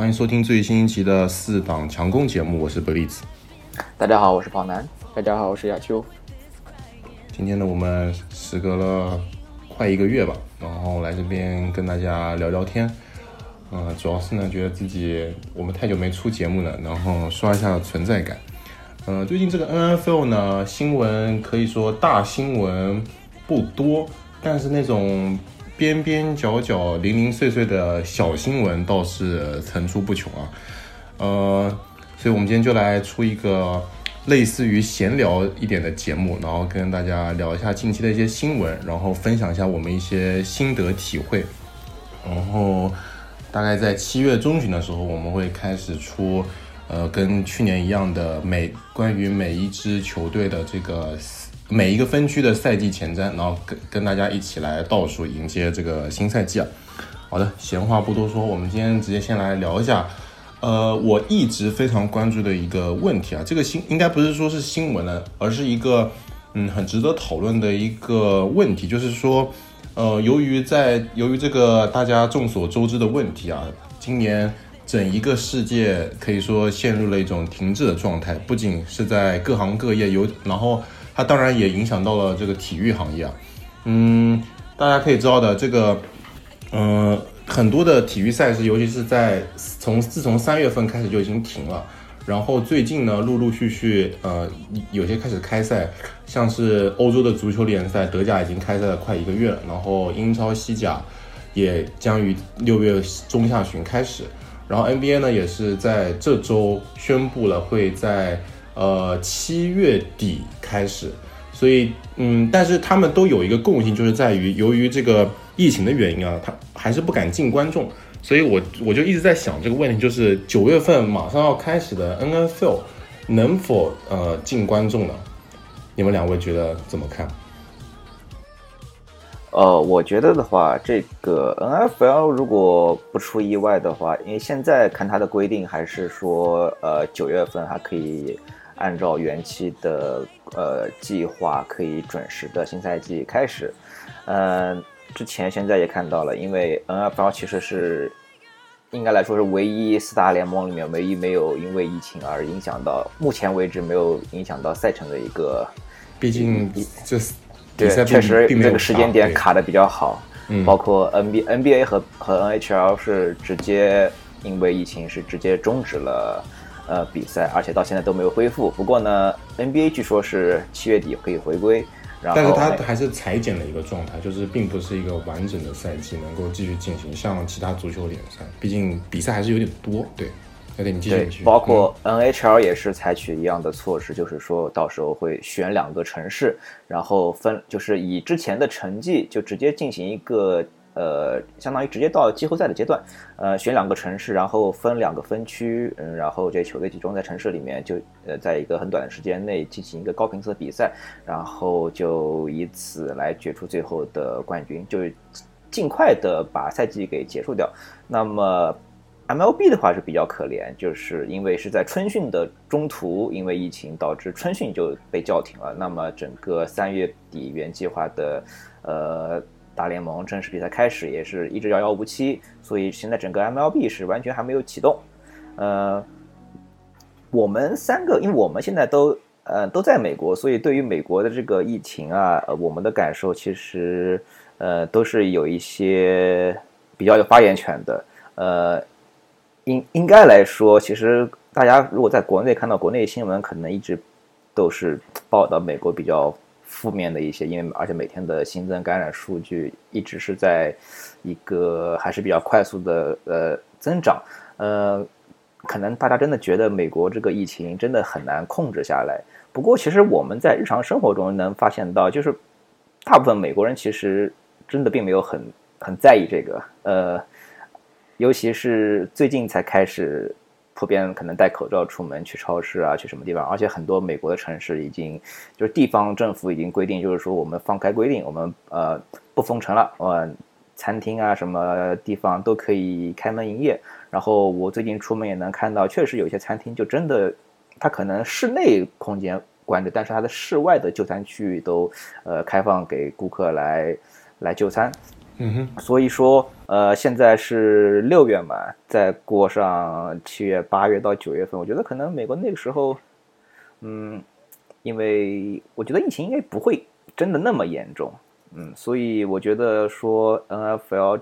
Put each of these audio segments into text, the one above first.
欢迎收听最新一期的四档强攻节目，我是 Blitz。大家好，我是跑男。大家好，我是亚秋。今天呢，我们时隔了快一个月吧，然后来这边跟大家聊聊天。嗯，主要是呢，觉得自己我们太久没出节目了，然后刷一下存在感。嗯，最近这个 NFL 呢，新闻可以说大新闻不多，但是那种。边边角角、零零碎碎的小新闻倒是层出不穷啊，呃，所以我们今天就来出一个类似于闲聊一点的节目，然后跟大家聊一下近期的一些新闻，然后分享一下我们一些心得体会。然后大概在七月中旬的时候，我们会开始出，呃，跟去年一样的每关于每一支球队的这个。每一个分区的赛季前瞻，然后跟跟大家一起来倒数迎接这个新赛季啊。好的，闲话不多说，我们今天直接先来聊一下，呃，我一直非常关注的一个问题啊，这个新应该不是说是新闻了，而是一个嗯很值得讨论的一个问题，就是说，呃，由于在由于这个大家众所周知的问题啊，今年整一个世界可以说陷入了一种停滞的状态，不仅是在各行各业有，然后。它当然也影响到了这个体育行业啊，嗯，大家可以知道的，这个，嗯，很多的体育赛事，尤其是在从自从三月份开始就已经停了，然后最近呢，陆陆续续，呃，有些开始开赛，像是欧洲的足球联赛，德甲已经开赛了快一个月了，然后英超、西甲也将于六月中下旬开始，然后 NBA 呢，也是在这周宣布了会在。呃，七月底开始，所以嗯，但是他们都有一个共性，就是在于由于这个疫情的原因啊，他还是不敢进观众，所以我我就一直在想这个问题，就是九月份马上要开始的 NFL 能否呃进观众呢？你们两位觉得怎么看？呃，我觉得的话，这个 NFL 如果不出意外的话，因为现在看它的规定还是说，呃，九月份还可以。按照原期的呃计划，可以准时的新赛季开始。嗯，之前现在也看到了，因为 NFL 其实是应该来说是唯一四大联盟里面唯一没有因为疫情而影响到，目前为止没有影响到赛程的一个。毕竟这对确实这个时间点卡的比较好。嗯，包括 N B N B A 和和 N H L 是直接因为疫情是直接终止了。呃，比赛，而且到现在都没有恢复。不过呢，NBA 据说是七月底可以回归，然后但是它还是裁减的一个状态，就是并不是一个完整的赛季能够继续进行。像其他足球联赛，毕竟比赛还是有点多。对，有点你继续。包括 NHL 也是采取一样的措施，就是说到时候会选两个城市，然后分，就是以之前的成绩就直接进行一个。呃，相当于直接到季后赛的阶段，呃，选两个城市，然后分两个分区，嗯，然后这些球队集中在城市里面，就呃，在一个很短的时间内进行一个高频次的比赛，然后就以此来决出最后的冠军，就尽快的把赛季给结束掉。那么 MLB 的话是比较可怜，就是因为是在春训的中途，因为疫情导致春训就被叫停了。那么整个三月底原计划的，呃。大联盟正式比赛开始也是一直遥遥无期，所以现在整个 MLB 是完全还没有启动。呃，我们三个，因为我们现在都呃都在美国，所以对于美国的这个疫情啊，我们的感受其实呃都是有一些比较有发言权的。呃，应应该来说，其实大家如果在国内看到国内新闻，可能一直都是报道美国比较。负面的一些，因为而且每天的新增感染数据一直是在一个还是比较快速的呃增长，呃，可能大家真的觉得美国这个疫情真的很难控制下来。不过，其实我们在日常生活中能发现到，就是大部分美国人其实真的并没有很很在意这个，呃，尤其是最近才开始。普遍可能戴口罩出门去超市啊，去什么地方？而且很多美国的城市已经就是地方政府已经规定，就是说我们放开规定，我们呃不封城了，呃，餐厅啊什么地方都可以开门营业。然后我最近出门也能看到，确实有些餐厅就真的，它可能室内空间关着，但是它的室外的就餐区域都呃开放给顾客来来就餐。嗯哼，所以说，呃，现在是六月嘛，再过上七月、八月到九月份，我觉得可能美国那个时候，嗯，因为我觉得疫情应该不会真的那么严重，嗯，所以我觉得说 NFL，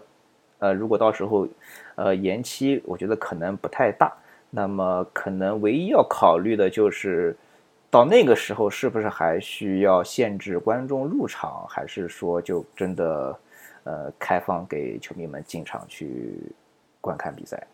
呃，如果到时候，呃，延期，我觉得可能不太大。那么可能唯一要考虑的就是，到那个时候是不是还需要限制观众入场，还是说就真的，呃，开放给球迷们进场去观看比赛？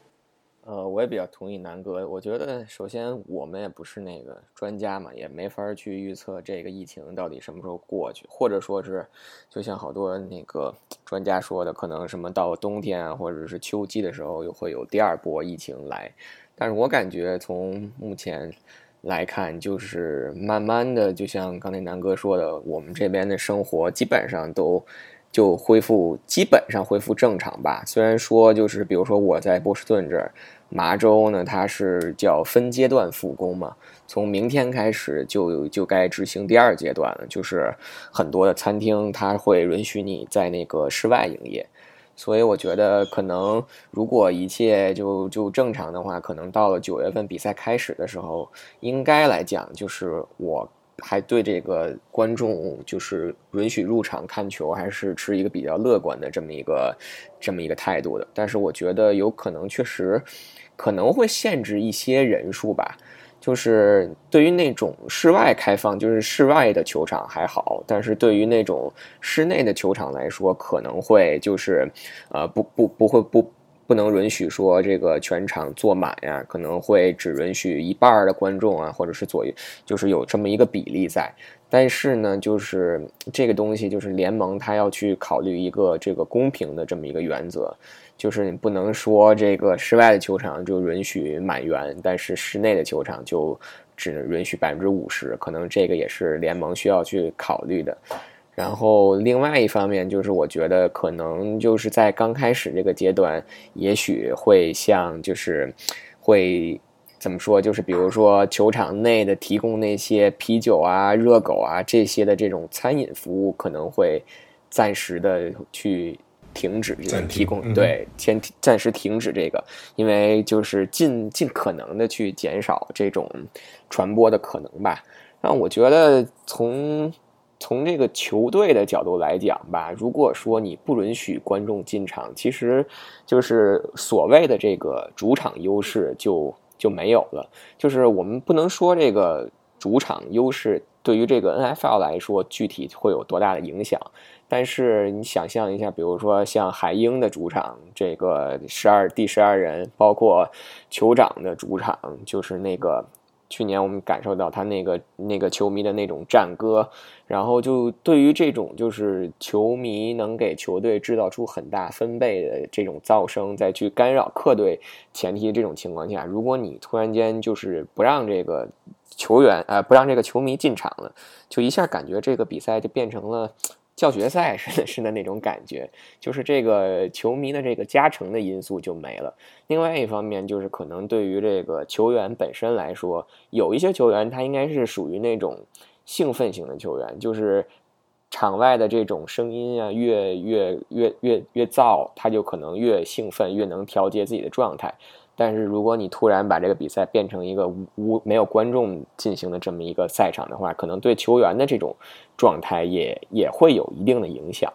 呃，我也比较同意南哥。我觉得首先我们也不是那个专家嘛，也没法去预测这个疫情到底什么时候过去，或者说是，就像好多那个专家说的，可能什么到冬天啊，或者是秋季的时候又会有第二波疫情来。但是我感觉从目前来看，就是慢慢的，就像刚才南哥说的，我们这边的生活基本上都就恢复，基本上恢复正常吧。虽然说就是，比如说我在波士顿这儿，麻州呢，它是叫分阶段复工嘛，从明天开始就就该执行第二阶段了，就是很多的餐厅它会允许你在那个室外营业。所以我觉得，可能如果一切就就正常的话，可能到了九月份比赛开始的时候，应该来讲，就是我还对这个观众就是允许入场看球，还是持一个比较乐观的这么一个这么一个态度的。但是我觉得有可能确实可能会限制一些人数吧。就是对于那种室外开放，就是室外的球场还好，但是对于那种室内的球场来说，可能会就是，呃，不不不会不不能允许说这个全场坐满呀，可能会只允许一半的观众啊，或者是左右，就是有这么一个比例在。但是呢，就是这个东西，就是联盟他要去考虑一个这个公平的这么一个原则。就是你不能说这个室外的球场就允许满员，但是室内的球场就只允许百分之五十，可能这个也是联盟需要去考虑的。然后另外一方面就是，我觉得可能就是在刚开始这个阶段，也许会像就是会怎么说，就是比如说球场内的提供那些啤酒啊、热狗啊这些的这种餐饮服务，可能会暂时的去。停止这个提供，对，先暂时停止这个，因为就是尽尽可能的去减少这种传播的可能吧。然后我觉得从从这个球队的角度来讲吧，如果说你不允许观众进场，其实就是所谓的这个主场优势就就没有了。就是我们不能说这个主场优势对于这个 NFL 来说具体会有多大的影响。但是你想象一下，比如说像海鹰的主场，这个十二第十二人，包括酋长的主场，就是那个去年我们感受到他那个那个球迷的那种战歌，然后就对于这种就是球迷能给球队制造出很大分贝的这种噪声，再去干扰客队前提这种情况下，如果你突然间就是不让这个球员呃不让这个球迷进场了，就一下感觉这个比赛就变成了。教学赛似的，是的那种感觉，就是这个球迷的这个加成的因素就没了。另外一方面，就是可能对于这个球员本身来说，有一些球员他应该是属于那种兴奋型的球员，就是场外的这种声音啊，越越越越越燥，他就可能越兴奋，越能调节自己的状态。但是如果你突然把这个比赛变成一个无没有观众进行的这么一个赛场的话，可能对球员的这种状态也也会有一定的影响。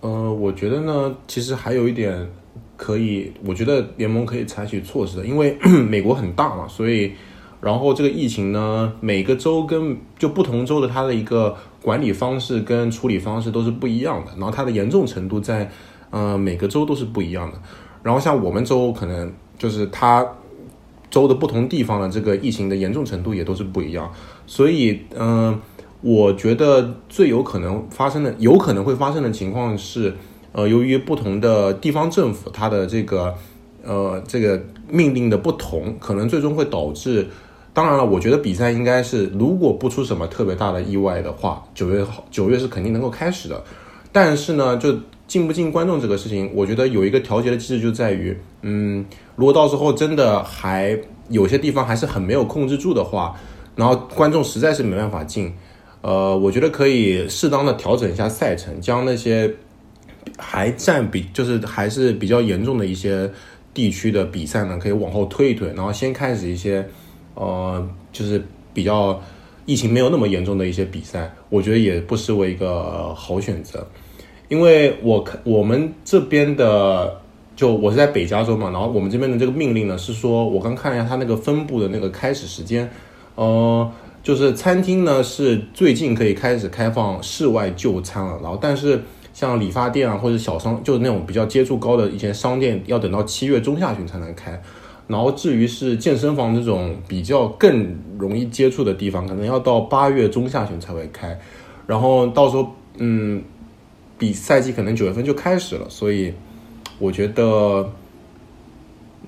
呃，我觉得呢，其实还有一点可以，我觉得联盟可以采取措施的，因为 美国很大嘛，所以然后这个疫情呢，每个州跟就不同州的它的一个管理方式跟处理方式都是不一样的，然后它的严重程度在呃每个州都是不一样的。然后像我们州可能就是它州的不同地方的这个疫情的严重程度也都是不一样，所以嗯，我觉得最有可能发生的有可能会发生的情况是，呃，由于不同的地方政府它的这个呃这个命令的不同，可能最终会导致，当然了，我觉得比赛应该是如果不出什么特别大的意外的话，九月九月是肯定能够开始的，但是呢，就。进不进观众这个事情，我觉得有一个调节的机制，就在于，嗯，如果到时候真的还有些地方还是很没有控制住的话，然后观众实在是没办法进，呃，我觉得可以适当的调整一下赛程，将那些还占比就是还是比较严重的一些地区的比赛呢，可以往后推一推，然后先开始一些呃就是比较疫情没有那么严重的一些比赛，我觉得也不失为一个好选择。因为我看我们这边的，就我是在北加州嘛，然后我们这边的这个命令呢是说，我刚看了一下它那个分布的那个开始时间，呃，就是餐厅呢是最近可以开始开放室外就餐了，然后但是像理发店啊或者小商，就是那种比较接触高的一些商店，要等到七月中下旬才能开，然后至于是健身房这种比较更容易接触的地方，可能要到八月中下旬才会开，然后到时候嗯。比赛季可能九月份就开始了，所以我觉得，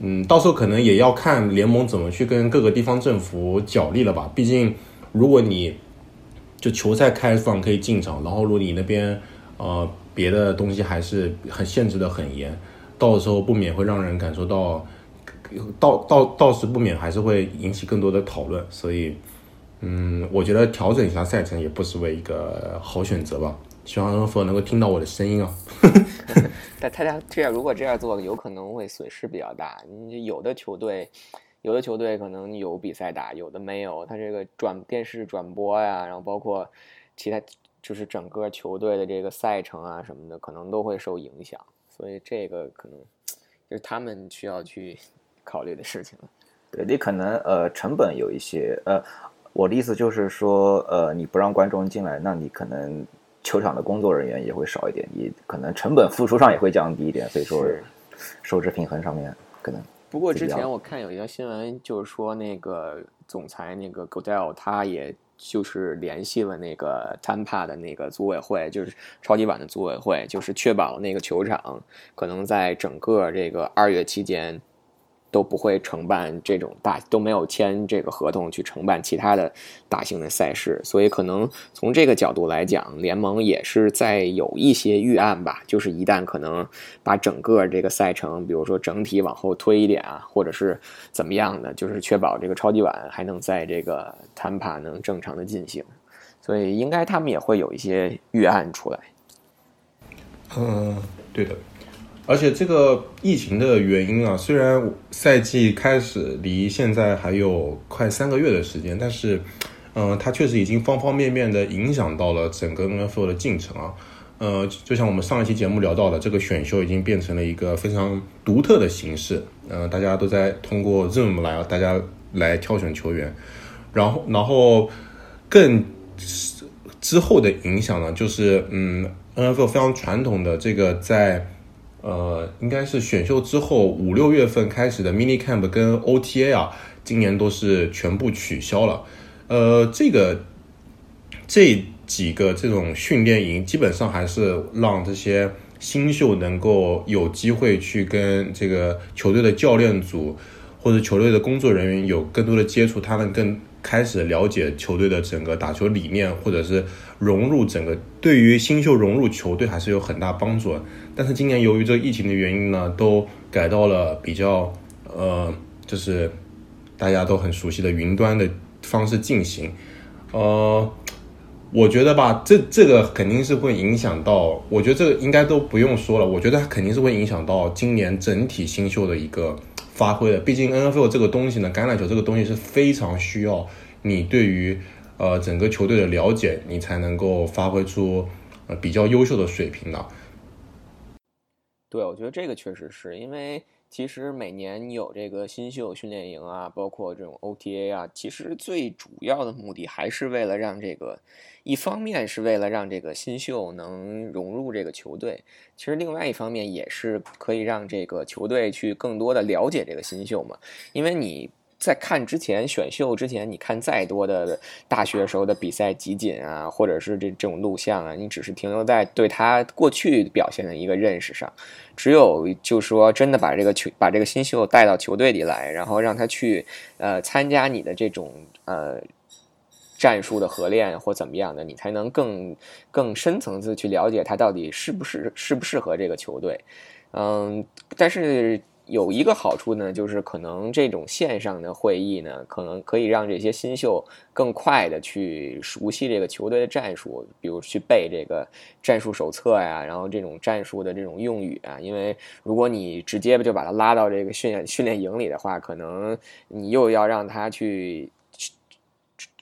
嗯，到时候可能也要看联盟怎么去跟各个地方政府角力了吧。毕竟，如果你就球赛开放可以进场，然后如果你那边呃别的东西还是很限制的很严，到时候不免会让人感受到，到到到时不免还是会引起更多的讨论。所以，嗯，我觉得调整一下赛程也不失为一个好选择吧。希望能否能够听到我的声音啊！但他家这样，如果这样做，有可能会损失比较大。你有的球队，有的球队可能有比赛打，有的没有。他这个转电视转播呀，然后包括其他，就是整个球队的这个赛程啊什么的，可能都会受影响。所以这个可能就是他们需要去考虑的事情了。对你可能呃成本有一些呃，我的意思就是说呃你不让观众进来，那你可能。球场的工作人员也会少一点，你可能成本付出上也会降低一点，所以说收支平衡上面可能。不过之前我看有一条新闻，就是说那个总裁那个 Godell 他也就是联系了那个 Tampa 的那个组委会，就是超级碗的组委会，就是确保那个球场可能在整个这个二月期间。都不会承办这种大，都没有签这个合同去承办其他的大型的赛事，所以可能从这个角度来讲，联盟也是在有一些预案吧，就是一旦可能把整个这个赛程，比如说整体往后推一点啊，或者是怎么样的，就是确保这个超级碗还能在这个谈判能正常的进行，所以应该他们也会有一些预案出来。嗯，对的。而且这个疫情的原因啊，虽然赛季开始离现在还有快三个月的时间，但是，嗯，它确实已经方方面面的影响到了整个 NFL 的进程啊。呃，就像我们上一期节目聊到的，这个选秀已经变成了一个非常独特的形式。呃，大家都在通过 Zoom 来，大家来挑选球员。然后，然后更之后的影响呢，就是嗯，NFL 非常传统的这个在。呃，应该是选秀之后五六月份开始的 mini camp 跟 OTA 啊，今年都是全部取消了。呃，这个这几个这种训练营，基本上还是让这些新秀能够有机会去跟这个球队的教练组或者球队的工作人员有更多的接触，他们更开始了解球队的整个打球理念，或者是融入整个，对于新秀融入球队还是有很大帮助。但是今年由于这疫情的原因呢，都改到了比较呃，就是大家都很熟悉的云端的方式进行。呃，我觉得吧，这这个肯定是会影响到，我觉得这个应该都不用说了。我觉得它肯定是会影响到今年整体新秀的一个发挥的。毕竟 N F L 这个东西呢，橄榄球这个东西是非常需要你对于呃整个球队的了解，你才能够发挥出呃比较优秀的水平的。对，我觉得这个确实是因为，其实每年有这个新秀训练营啊，包括这种 OTA 啊，其实最主要的目的还是为了让这个，一方面是为了让这个新秀能融入这个球队，其实另外一方面也是可以让这个球队去更多的了解这个新秀嘛，因为你。在看之前选秀之前，你看再多的大学时候的比赛集锦啊，或者是这这种录像啊，你只是停留在对他过去表现的一个认识上。只有就说真的把这个球把这个新秀带到球队里来，然后让他去呃参加你的这种呃战术的合练或怎么样的，你才能更更深层次去了解他到底是不是适不适合这个球队。嗯，但是。有一个好处呢，就是可能这种线上的会议呢，可能可以让这些新秀更快的去熟悉这个球队的战术，比如去背这个战术手册呀，然后这种战术的这种用语啊。因为如果你直接就把他拉到这个训练训练营里的话，可能你又要让他去。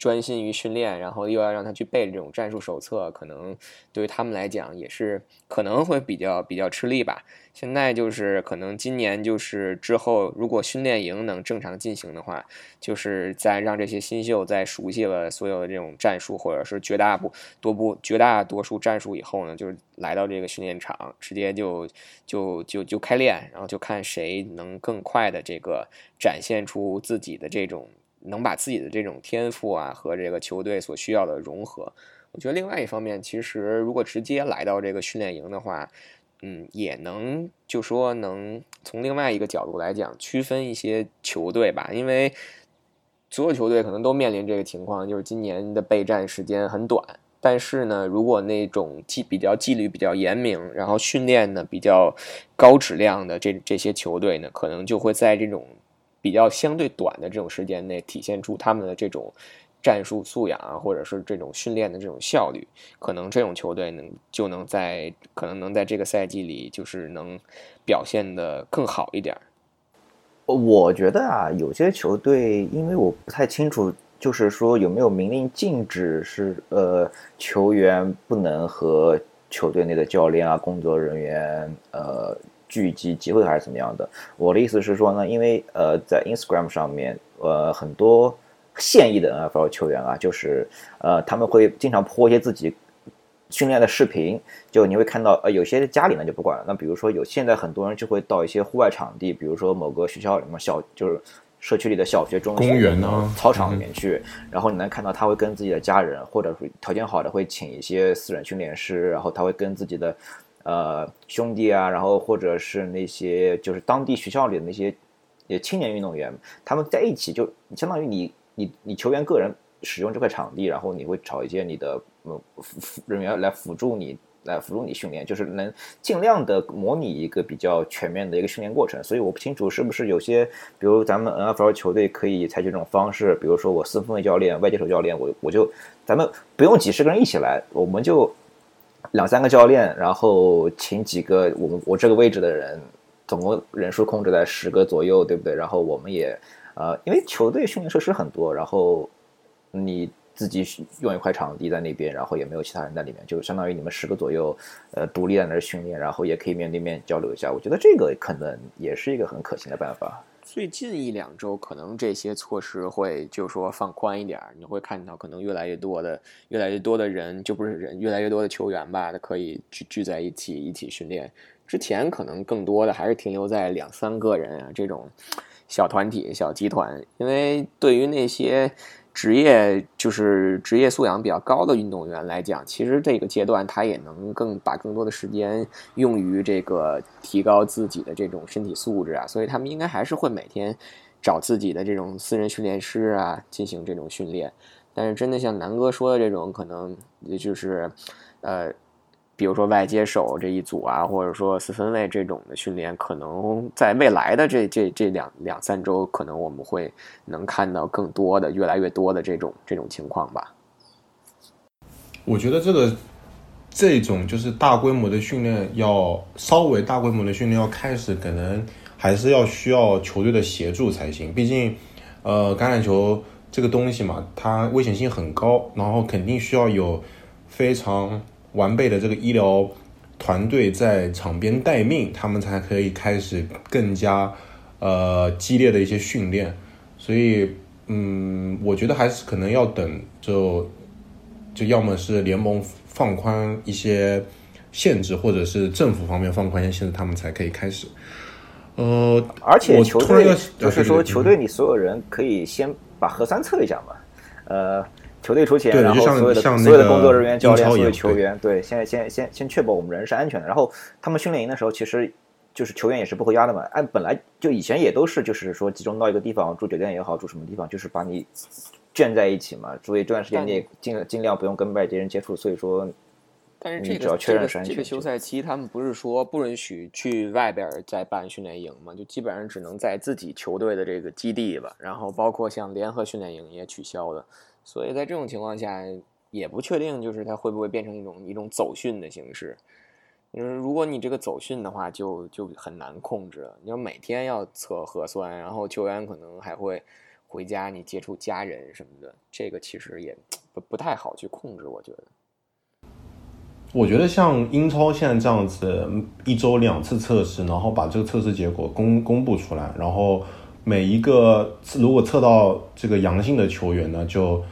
专心于训练，然后又要让他去背这种战术手册，可能对于他们来讲也是可能会比较比较吃力吧。现在就是可能今年就是之后，如果训练营能正常进行的话，就是在让这些新秀在熟悉了所有的这种战术，或者是绝大部多部绝大多数战术以后呢，就是来到这个训练场，直接就就就就开练，然后就看谁能更快的这个展现出自己的这种。能把自己的这种天赋啊和这个球队所需要的融合，我觉得另外一方面，其实如果直接来到这个训练营的话，嗯，也能就说能从另外一个角度来讲区分一些球队吧，因为所有球队可能都面临这个情况，就是今年的备战时间很短，但是呢，如果那种纪比较纪律比较严明，然后训练呢比较高质量的这这些球队呢，可能就会在这种。比较相对短的这种时间内，体现出他们的这种战术素养啊，或者是这种训练的这种效率，可能这种球队能就能在可能能在这个赛季里，就是能表现的更好一点。我觉得啊，有些球队，因为我不太清楚，就是说有没有明令禁止是呃球员不能和球队内的教练啊、工作人员呃。聚集集会还是怎么样的？我的意思是说呢，因为呃，在 Instagram 上面，呃，很多现役的 NFL 球员啊，就是呃，他们会经常播一些自己训练的视频，就你会看到，呃，有些家里呢就不管了。那比如说有现在很多人就会到一些户外场地，比如说某个学校里面小，就是社区里的小学、中学公园呢，操场里面去，然后你能看到他会跟自己的家人，或者是条件好的会请一些私人训练师，然后他会跟自己的。呃，兄弟啊，然后或者是那些就是当地学校里的那些也青年运动员，他们在一起就相当于你你你球员个人使用这块场地，然后你会找一些你的呃人员来辅助你来辅助你训练，就是能尽量的模拟一个比较全面的一个训练过程。所以我不清楚是不是有些，比如咱们 NFL 球队可以采取这种方式，比如说我四分卫教练、外接手教练，我我就咱们不用几十个人一起来，我们就。两三个教练，然后请几个我们我这个位置的人，总共人数控制在十个左右，对不对？然后我们也，呃，因为球队训练设施很多，然后你自己用一块场地在那边，然后也没有其他人在里面，就相当于你们十个左右，呃，独立在那儿训练，然后也可以面对面交流一下。我觉得这个可能也是一个很可行的办法。最近一两周，可能这些措施会就说放宽一点，你会看到可能越来越多的、越来越多的人，就不是人，越来越多的球员吧，他可以聚聚在一起一起训练。之前可能更多的还是停留在两三个人啊这种小团体、小集团，因为对于那些。职业就是职业素养比较高的运动员来讲，其实这个阶段他也能更把更多的时间用于这个提高自己的这种身体素质啊，所以他们应该还是会每天找自己的这种私人训练师啊进行这种训练。但是真的像南哥说的这种，可能也就是呃。比如说外接手这一组啊，或者说四分卫这种的训练，可能在未来的这这这两两三周，可能我们会能看到更多的、越来越多的这种这种情况吧。我觉得这个这种就是大规模的训练，要稍微大规模的训练要开始，可能还是要需要球队的协助才行。毕竟，呃，橄榄球这个东西嘛，它危险性很高，然后肯定需要有非常。完备的这个医疗团队在场边待命，他们才可以开始更加呃激烈的一些训练。所以，嗯，我觉得还是可能要等，就就要么是联盟放宽一些限制，或者是政府方面放宽一些限制，他们才可以开始。呃，而且球队就是说，球队里所有人可以先把核酸测一下嘛，呃。球队出钱，然后所有的所有的工作人员、教练、所有球员，对，现在先先先确保我们人是安全的。然后他们训练营的时候，其实就是球员也是不回家的嘛。按本来就以前也都是，就是说集中到一个地方住酒店也好，住什么地方，就是把你圈在一起嘛。所以这段时间你也尽尽量不用跟外界人接触。所以说，但是这你只要个这个确认这个休赛期，他们不是说不允许去外边儿再办训练营嘛？就基本上只能在自己球队的这个基地吧，然后包括像联合训练营也取消了。所以在这种情况下，也不确定就是它会不会变成一种一种走训的形式。嗯，如果你这个走训的话，就就很难控制了。你要每天要测核酸，然后球员可能还会回家，你接触家人什么的，这个其实也不不太好去控制，我觉得。我觉得像英超现在这样子，一周两次测试，然后把这个测试结果公公布出来，然后每一个如果测到这个阳性的球员呢，就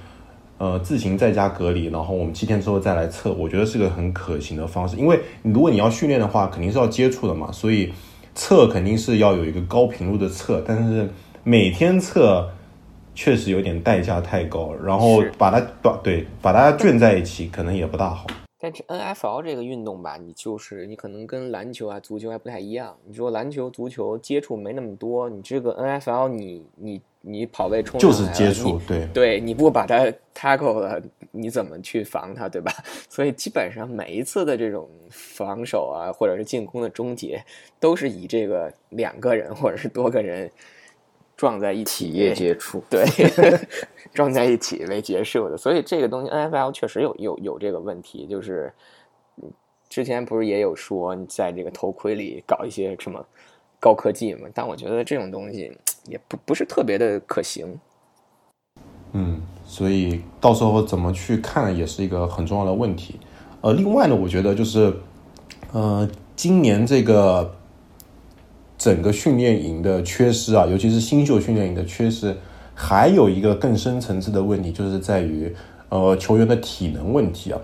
呃自行在家隔离，然后我们七天之后再来测，我觉得是个很可行的方式。因为如果你要训练的话，肯定是要接触的嘛，所以测肯定是要有一个高频率的测，但是每天测确实有点代价太高，然后把它把对把它卷在一起，可能也不大好。但是 N F L 这个运动吧，你就是你可能跟篮球啊、足球还不太一样。你说篮球、足球接触没那么多，你这个 N F L 你你你跑位冲就是接触对对，你不把他 tackle 了，你怎么去防他，对吧？所以基本上每一次的这种防守啊，或者是进攻的终结，都是以这个两个人或者是多个人撞在一起体液接触，对，撞在一起为结束的。所以这个东西 N F L 确实有有有这个问题，就是嗯之前不是也有说你在这个头盔里搞一些什么高科技嘛？但我觉得这种东西也不不是特别的可行。嗯，所以到时候怎么去看也是一个很重要的问题。呃，另外呢，我觉得就是，呃，今年这个整个训练营的缺失啊，尤其是新秀训练营的缺失，还有一个更深层次的问题，就是在于呃球员的体能问题啊。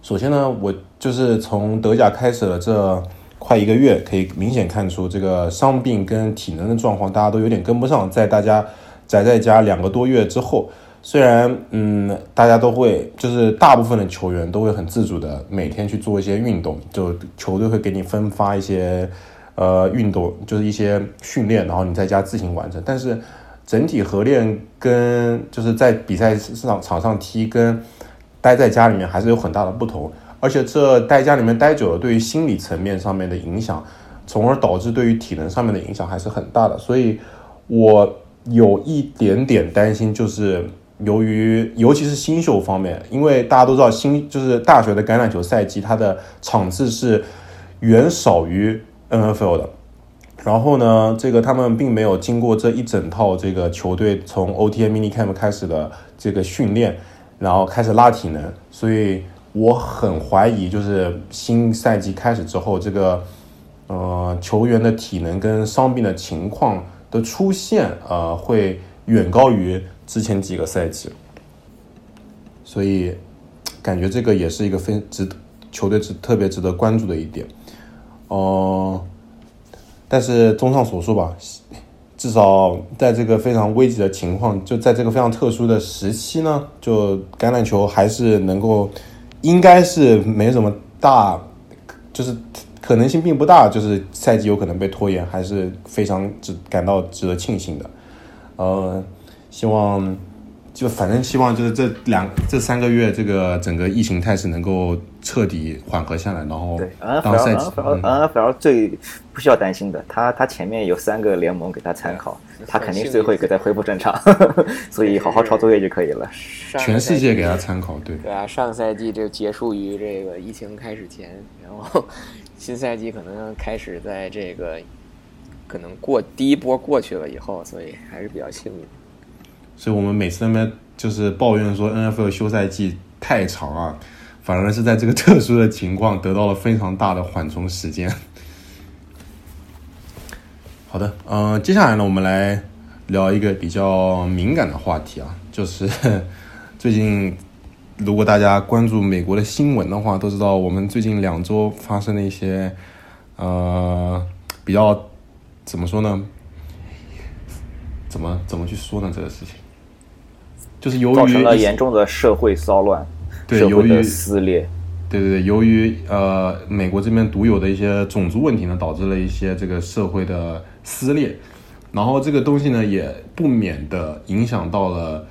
首先呢，我就是从德甲开始了这快一个月，可以明显看出这个伤病跟体能的状况，大家都有点跟不上。在大家宅在家两个多月之后，虽然嗯，大家都会就是大部分的球员都会很自主的每天去做一些运动，就球队会给你分发一些呃运动，就是一些训练，然后你在家自行完成。但是整体合练跟就是在比赛场场上踢跟待在家里面还是有很大的不同，而且这待家里面待久了，对于心理层面上面的影响，从而导致对于体能上面的影响还是很大的。所以，我有一点点担心，就是由于尤其是新秀方面，因为大家都知道新就是大学的橄榄球赛季，它的场次是远少于 NFL 的。然后呢，这个他们并没有经过这一整套这个球队从 OTA mini camp 开始的这个训练，然后开始拉体能，所以我很怀疑，就是新赛季开始之后，这个呃球员的体能跟伤病的情况的出现，呃，会远高于之前几个赛季，所以感觉这个也是一个非值球队值特别值得关注的一点，哦、但是综上所述吧，至少在这个非常危急的情况，就在这个非常特殊的时期呢，就橄榄球还是能够，应该是没什么大，就是可能性并不大，就是赛季有可能被拖延，还是非常值感到值得庆幸的。呃，希望就反正希望就是这两这三个月，这个整个疫情态势能够彻底缓和下来，然后对当赛季。，NFL 最不需要担心的，他他前面有三个联盟给他参考，他肯定是最后一个再恢复正常，所以好好抄作业就可以了。全世界给他参考，对。对啊，上个赛季就结束于这个疫情开始前，然后 新赛季可能开始在这个可能过第一波过去了以后，所以还是比较幸运。所以我们每次那边就是抱怨说 NFL 休赛季太长啊，反而是在这个特殊的情况得到了非常大的缓冲时间。好的，呃，接下来呢，我们来聊一个比较敏感的话题啊，就是 最近如果大家关注美国的新闻的话，都知道我们最近两周发生了一些呃比较怎么说呢？怎么怎么去说呢？这个事情，就是由于造成了严重的社会骚乱，对由于撕裂。对对对，由于呃美国这边独有的一些种族问题呢，导致了一些这个社会的撕裂，然后这个东西呢也不免的影响到了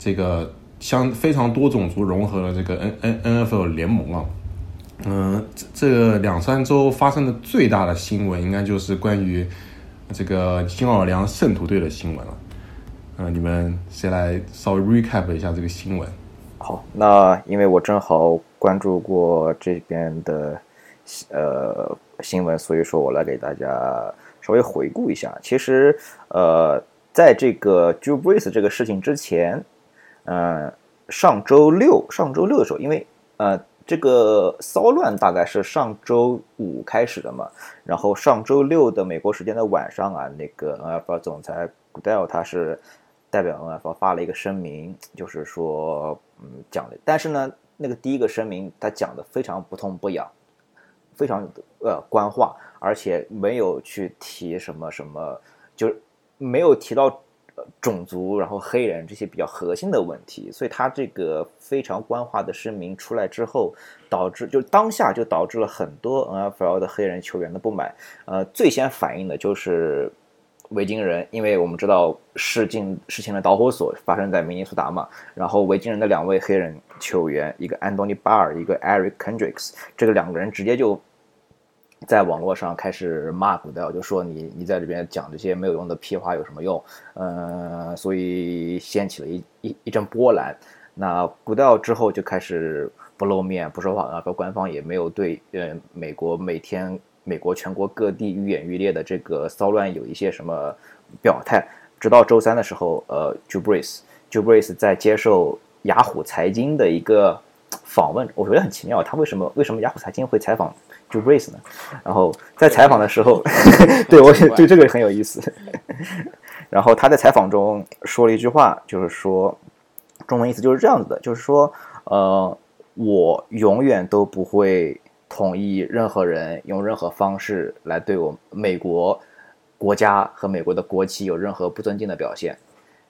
这个相非常多种族融合的这个 N N N F L 联盟啊，嗯，这这两三周发生的最大的新闻，应该就是关于这个新奥尔良圣徒队的新闻了。嗯，你们谁来稍微 recap 一下这个新闻？好，那因为我正好关注过这边的呃新闻，所以说我来给大家稍微回顾一下。其实，呃，在这个 Drew Brees 这个事情之前，嗯，上周六，上周六的时候，因为呃。这个骚乱大概是上周五开始的嘛，然后上周六的美国时间的晚上啊，那个 NFL 总裁 Goodell 他是代表 NFL 发了一个声明，就是说，嗯，讲的，但是呢，那个第一个声明他讲的非常不痛不痒，非常呃官话，而且没有去提什么什么，就是没有提到。种族，然后黑人这些比较核心的问题，所以他这个非常官话的声明出来之后，导致就当下就导致了很多 NFL 的黑人球员的不满。呃，最先反应的就是维京人，因为我们知道事情事情的导火索发生在明尼苏达嘛，然后维京人的两位黑人球员，一个安东尼巴尔一个 Eric Kendricks，这个两个人直接就。在网络上开始骂古道，就说你你在这边讲这些没有用的屁话有什么用？嗯，所以掀起了一一一阵波澜。那古道之后就开始不露面不说话然后，官方也没有对呃美国每天美国全国各地愈演愈烈的这个骚乱有一些什么表态。直到周三的时候，呃，Joe Brace，Joe Brace 在接受雅虎财经的一个访问，我觉得很奇妙，他为什么为什么雅虎财经会采访？就 Brace 呢，然后在采访的时候，对我对这个很有意思。然后他在采访中说了一句话，就是说，中文意思就是这样子的，就是说，呃，我永远都不会同意任何人用任何方式来对我美国国家和美国的国旗有任何不尊敬的表现。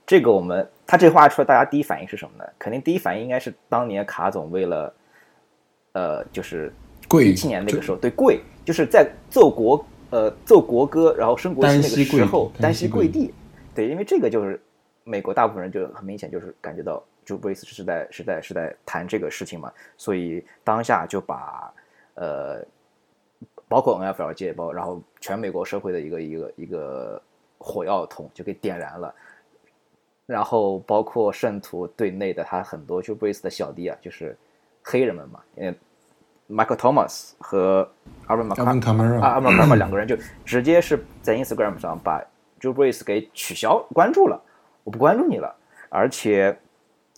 这个我们他这话出来，大家第一反应是什么呢？肯定第一反应应该是当年卡总为了，呃，就是。一七年那个时候，对跪，就是在奏国呃奏国歌，然后升国旗那个时候，单膝跪地，对，因为这个就是美国大部分人就很明显就是感觉到，就布雷斯是在是在是在谈这个事情嘛，所以当下就把呃包括 NFL 界包，然后全美国社会的一个一个一个火药桶就给点燃了，然后包括圣徒队内的他很多就布雷斯的小弟啊，就是黑人们嘛，嗯。Michael Thomas 和，Aaron McCarr 两个人就直接是在 Instagram 上把 Joe Brace 给取消关注了，我不关注你了。而且，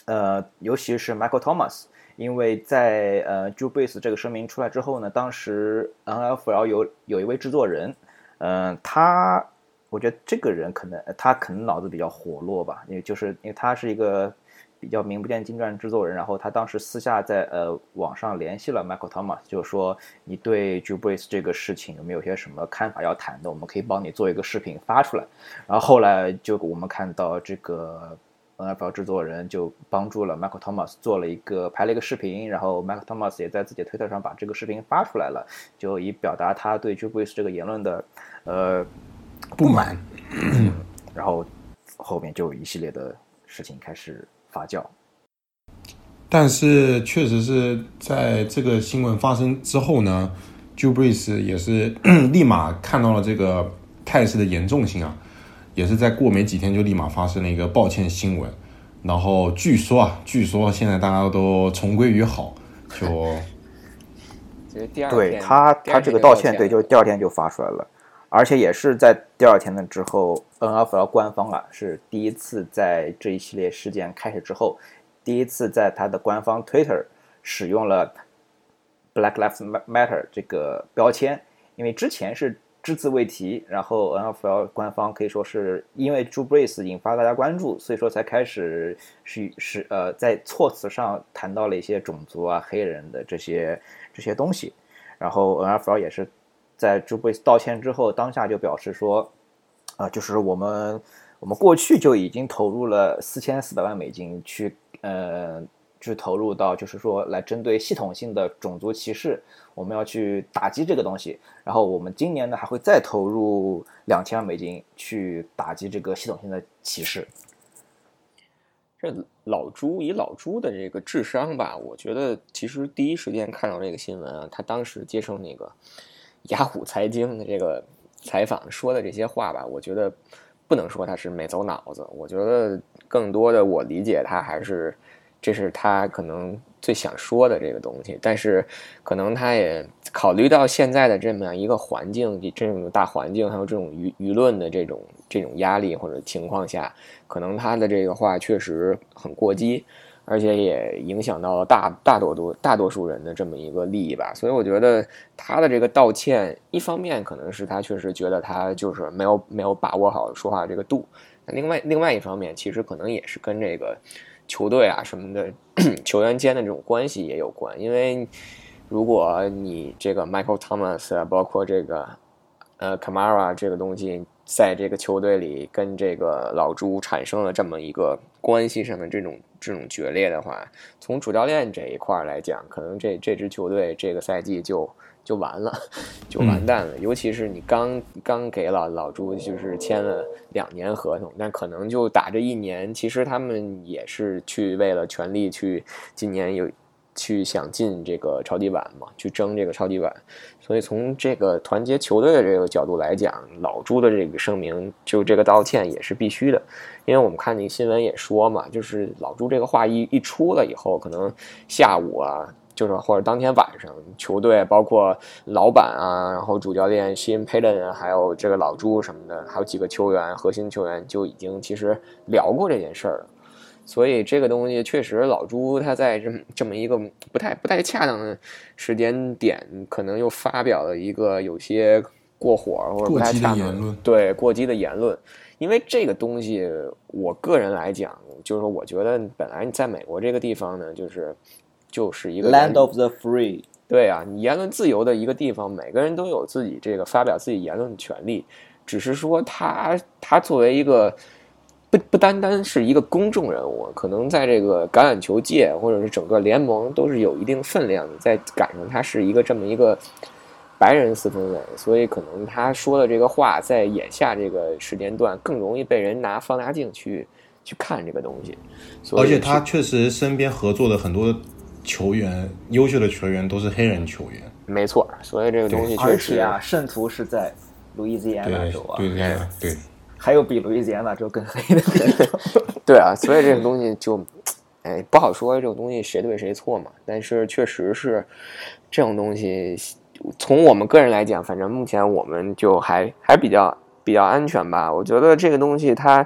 呃，尤其是 Michael Thomas，因为在呃 Joe Brace 这个声明出来之后呢，当时 NFL 有有一位制作人，嗯，他我觉得这个人可能他可能脑子比较活络吧，因为就是因为他是一个。比较名不见经传制作人，然后他当时私下在呃网上联系了 Michael Thomas，就是说你对 Joe Brace 这个事情有没有些什么看法要谈的，我们可以帮你做一个视频发出来。然后后来就我们看到这个 NFL 制作人就帮助了 Michael Thomas 做了一个拍了一个视频，然后 Michael Thomas 也在自己的推特上把这个视频发出来了，就以表达他对 Brace 这个言论的呃不满。然后后面就一系列的事情开始。发酵，但是确实是在这个新闻发生之后呢，Joe Brees 也是 立马看到了这个态势的严重性啊，也是在过没几天就立马发生了一个抱歉新闻，然后据说啊，据说现在大家都重归于好，就对他他这个道歉，对，就是第二天就发出来了。而且也是在第二天的之后，NFL 官方啊是第一次在这一系列事件开始之后，第一次在他的官方 Twitter 使用了 Black Lives Matter 这个标签，因为之前是只字未提，然后 NFL 官方可以说是因为 Drew Brees 引发大家关注，所以说才开始是是呃在措辞上谈到了一些种族啊黑人的这些这些东西，然后 NFL 也是。在朱贝斯道歉之后，当下就表示说，啊，就是我们我们过去就已经投入了四千四百万美金去，呃，去投入到就是说来针对系统性的种族歧视，我们要去打击这个东西。然后我们今年呢还会再投入两千万美金去打击这个系统性的歧视。这老朱以老朱的这个智商吧，我觉得其实第一时间看到这个新闻啊，他当时接受那个 雅虎财经的这个采访说的这些话吧，我觉得不能说他是没走脑子，我觉得更多的我理解他还是这是他可能最想说的这个东西，但是可能他也考虑到现在的这么样一个环境，这种大环境，还有这种舆舆论的这种这种压力或者情况下。可能他的这个话确实很过激，而且也影响到了大大多多大多数人的这么一个利益吧。所以我觉得他的这个道歉，一方面可能是他确实觉得他就是没有没有把握好说话这个度，那另外另外一方面，其实可能也是跟这个球队啊什么的 球员间的这种关系也有关。因为如果你这个 Michael Thomas 啊，包括这个呃 Kamara 这个东西。在这个球队里跟这个老朱产生了这么一个关系上的这种这种决裂的话，从主教练这一块来讲，可能这这支球队这个赛季就就完了，就完蛋了。尤其是你刚刚给老老朱就是签了两年合同，但可能就打这一年，其实他们也是去为了全力去今年有。去想进这个超级碗嘛，去争这个超级碗，所以从这个团结球队的这个角度来讲，老朱的这个声明就这个道歉也是必须的，因为我们看那个新闻也说嘛，就是老朱这个话一一出了以后，可能下午啊，就是或者当天晚上，球队包括老板啊，然后主教练 Shane Payton，还有这个老朱什么的，还有几个球员核心球员就已经其实聊过这件事儿了。所以这个东西确实，老朱他在这么这么一个不太不太恰当的时间点，可能又发表了一个有些过火或者不太恰当的言论对过激的言论。因为这个东西，我个人来讲，就是说，我觉得本来你在美国这个地方呢，就是就是一个 land of the free。对啊，你言论自由的一个地方，每个人都有自己这个发表自己言论的权利。只是说他他作为一个。不不单单是一个公众人物，可能在这个橄榄球界或者是整个联盟都是有一定分量的。再赶上他是一个这么一个白人四分卫，所以可能他说的这个话，在眼下这个时间段更容易被人拿放大镜去去看这个东西。而且他确实身边合作的很多球员，优秀的球员都是黑人球员。没错，所以这个东西确实啊，圣徒是在路易斯安那州啊，对对对。还有比路易斯安那州更黑的对啊，所以这个东西就，哎，不好说这种东西谁对谁错嘛。但是确实是这种东西，从我们个人来讲，反正目前我们就还还比较比较安全吧。我觉得这个东西它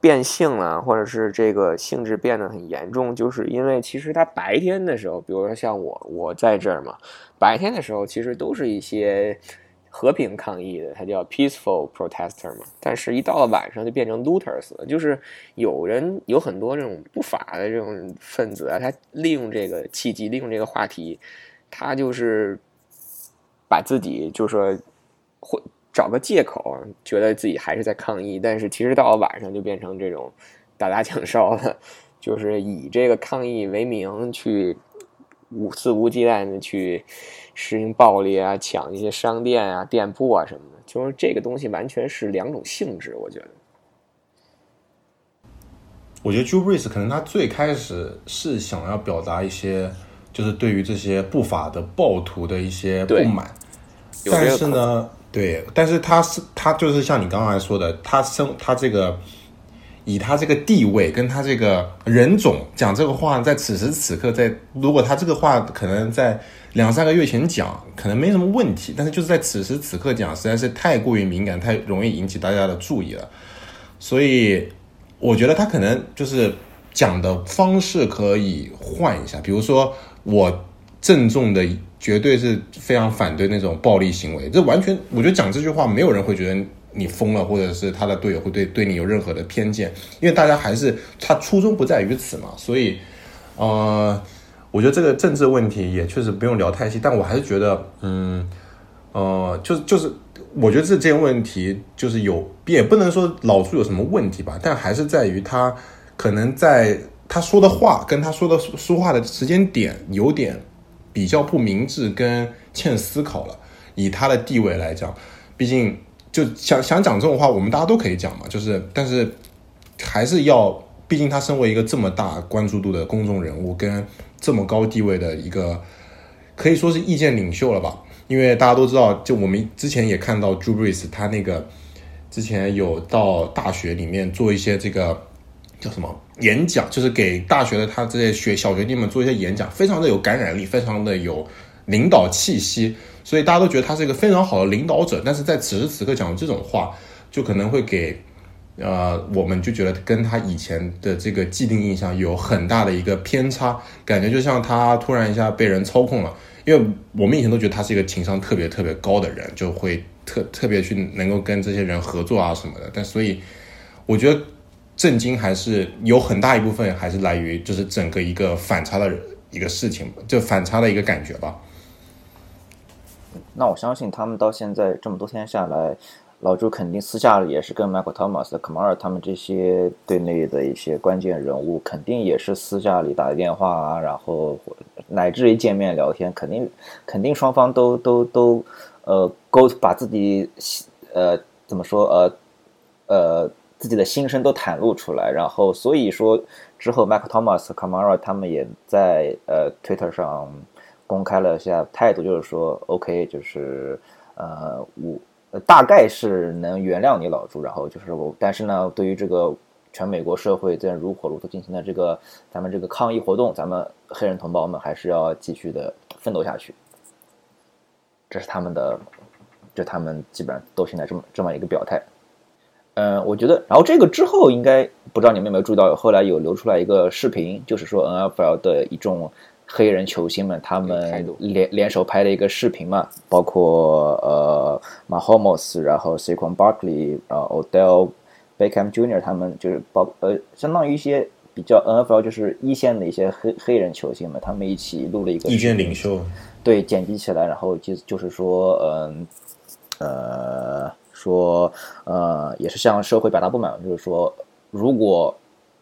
变性了，或者是这个性质变得很严重，就是因为其实他白天的时候，比如说像我我在这儿嘛，白天的时候其实都是一些。和平抗议的，他叫 peaceful protester 嘛，但是一到了晚上就变成 looters，就是有人有很多这种不法的这种分子啊，他利用这个契机，利用这个话题，他就是把自己就说会找个借口，觉得自己还是在抗议，但是其实到了晚上就变成这种打砸抢烧的，就是以这个抗议为名去。无肆无忌惮的去实行暴力啊，抢一些商店啊、店铺啊什么的，就是这个东西完全是两种性质。我觉得，我觉得 j u b r i s 可能他最开始是想要表达一些，就是对于这些不法的暴徒的一些不满，但是呢，对，但是他是他就是像你刚才说的，他生他这个。以他这个地位跟他这个人种讲这个话，在此时此刻，在如果他这个话可能在两三个月前讲，可能没什么问题，但是就是在此时此刻讲，实在是太过于敏感，太容易引起大家的注意了。所以我觉得他可能就是讲的方式可以换一下，比如说我郑重的，绝对是非常反对那种暴力行为，这完全我觉得讲这句话，没有人会觉得。你疯了，或者是他的队友会对对你有任何的偏见，因为大家还是他初衷不在于此嘛，所以，呃，我觉得这个政治问题也确实不用聊太细，但我还是觉得，嗯，呃，就是就是，我觉得这件问题就是有，也不能说老朱有什么问题吧，但还是在于他可能在他说的话跟他说的说话的时间点有点比较不明智跟欠思考了，以他的地位来讲，毕竟。就想想讲这种话，我们大家都可以讲嘛，就是，但是还是要毕竟他身为一个这么大关注度的公众人物，跟这么高地位的一个，可以说是意见领袖了吧。因为大家都知道，就我们之前也看到 Drew Brees 他那个之前有到大学里面做一些这个叫什么演讲，就是给大学的他这些学小学弟们做一些演讲，非常的有感染力，非常的有领导气息，所以大家都觉得他是一个非常好的领导者。但是在此时此刻讲这种话，就可能会给呃，我们就觉得跟他以前的这个既定印象有很大的一个偏差，感觉就像他突然一下被人操控了。因为我们以前都觉得他是一个情商特别特别高的人，就会特特别去能够跟这些人合作啊什么的。但所以我觉得震惊还是有很大一部分还是来于就是整个一个反差的一个事情，就反差的一个感觉吧。那我相信他们到现在这么多天下来。老朱肯定私下里也是跟 Michael Thomas、k a m a r 他们这些队内的一些关键人物，肯定也是私下里打电话啊，然后乃至于见面聊天，肯定肯定双方都都都呃沟把自己呃怎么说呃呃自己的心声都袒露出来，然后所以说之后 Michael Thomas、k a m a r 他们也在呃 Twitter 上公开了一下态度，就是说 OK，就是呃我。大概是能原谅你老朱，然后就是我，但是呢，对于这个全美国社会在如火如荼进行的这个咱们这个抗议活动，咱们黑人同胞们还是要继续的奋斗下去。这是他们的，就他们基本上都现在这么这么一个表态。嗯，我觉得，然后这个之后应该不知道你们有没有注意到，后来有流出来一个视频，就是说 NFL 的一众。黑人球星们，他们联联手拍的一个视频嘛，包括呃，Mahomes，然后 Saquon Barkley，然后 Odell Beckham Jr. 他们就是包呃，相当于一些比较 NFL 就是一线的一些黑黑人球星们，他们一起录了一个意见领袖，对，剪辑起来，然后就就是说，嗯，呃，说呃，也是向社会表达不满，就是说，如果。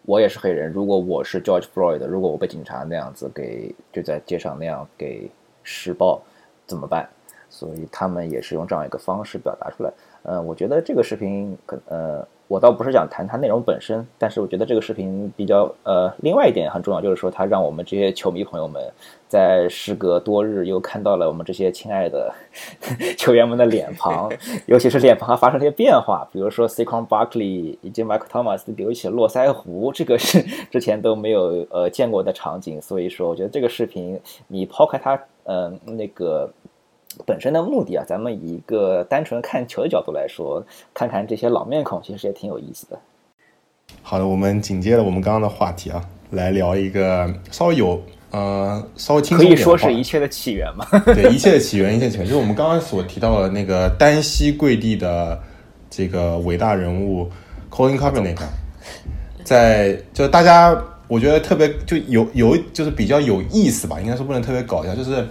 我也是黑人，如果我是 George Floyd，如果我被警察那样子给就在街上那样给施暴，怎么办？所以他们也是用这样一个方式表达出来。呃，我觉得这个视频可呃。我倒不是想谈它内容本身，但是我觉得这个视频比较呃，另外一点很重要，就是说它让我们这些球迷朋友们在时隔多日又看到了我们这些亲爱的 球员们的脸庞，尤其是脸庞还发生了一些变化，比如说 Saquon Barkley 以及 Michael Thomas 留起络腮胡，这个是之前都没有呃见过的场景，所以说我觉得这个视频你抛开它嗯那个。本身的目的啊，咱们以一个单纯看球的角度来说，看看这些老面孔，其实也挺有意思的。好的，我们紧接着我们刚刚的话题啊，来聊一个稍微有呃稍微轻松可以说是一切的起源嘛？对，一切的起源，一切起源，就是我们刚刚所提到的那个单膝跪地的这个伟大人物 Colin Kaepernick，在就大家我觉得特别就有有就是比较有意思吧，应该说不能特别搞笑，就是。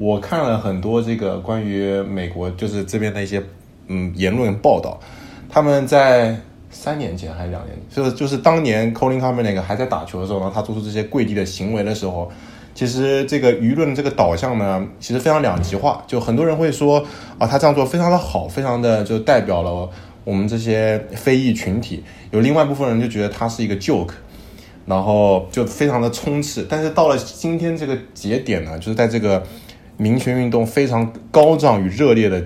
我看了很多这个关于美国就是这边的一些嗯言论报道，他们在三年前还是两年，就是就是当年 Colin Kaepernick 还在打球的时候呢，他做出这些跪地的行为的时候，其实这个舆论这个导向呢，其实非常两极化，就很多人会说啊，他这样做非常的好，非常的就代表了我们这些非裔群体，有另外一部分人就觉得他是一个 joke，然后就非常的冲刺，但是到了今天这个节点呢，就是在这个。民权运动非常高涨与热烈的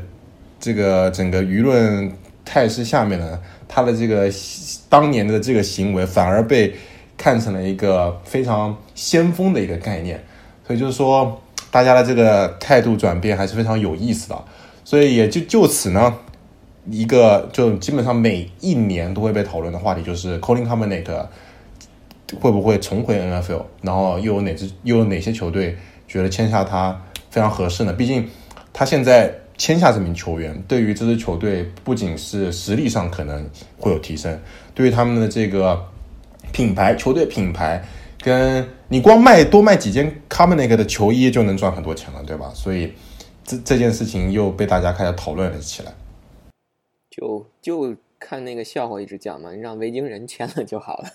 这个整个舆论态势下面呢，他的这个当年的这个行为反而被看成了一个非常先锋的一个概念，所以就是说大家的这个态度转变还是非常有意思的，所以也就就此呢，一个就基本上每一年都会被讨论的话题就是 Colin Kaepernick 会不会重回 NFL，然后又有哪支又有哪些球队觉得签下他。非常合适呢，毕竟他现在签下这名球员，对于这支球队不仅是实力上可能会有提升，对于他们的这个品牌球队品牌，跟你光卖多卖几件 c o m m o n i c 的球衣就能赚很多钱了，对吧？所以这这件事情又被大家开始讨论了起来。就就看那个笑话一直讲嘛，你让维京人签了就好了。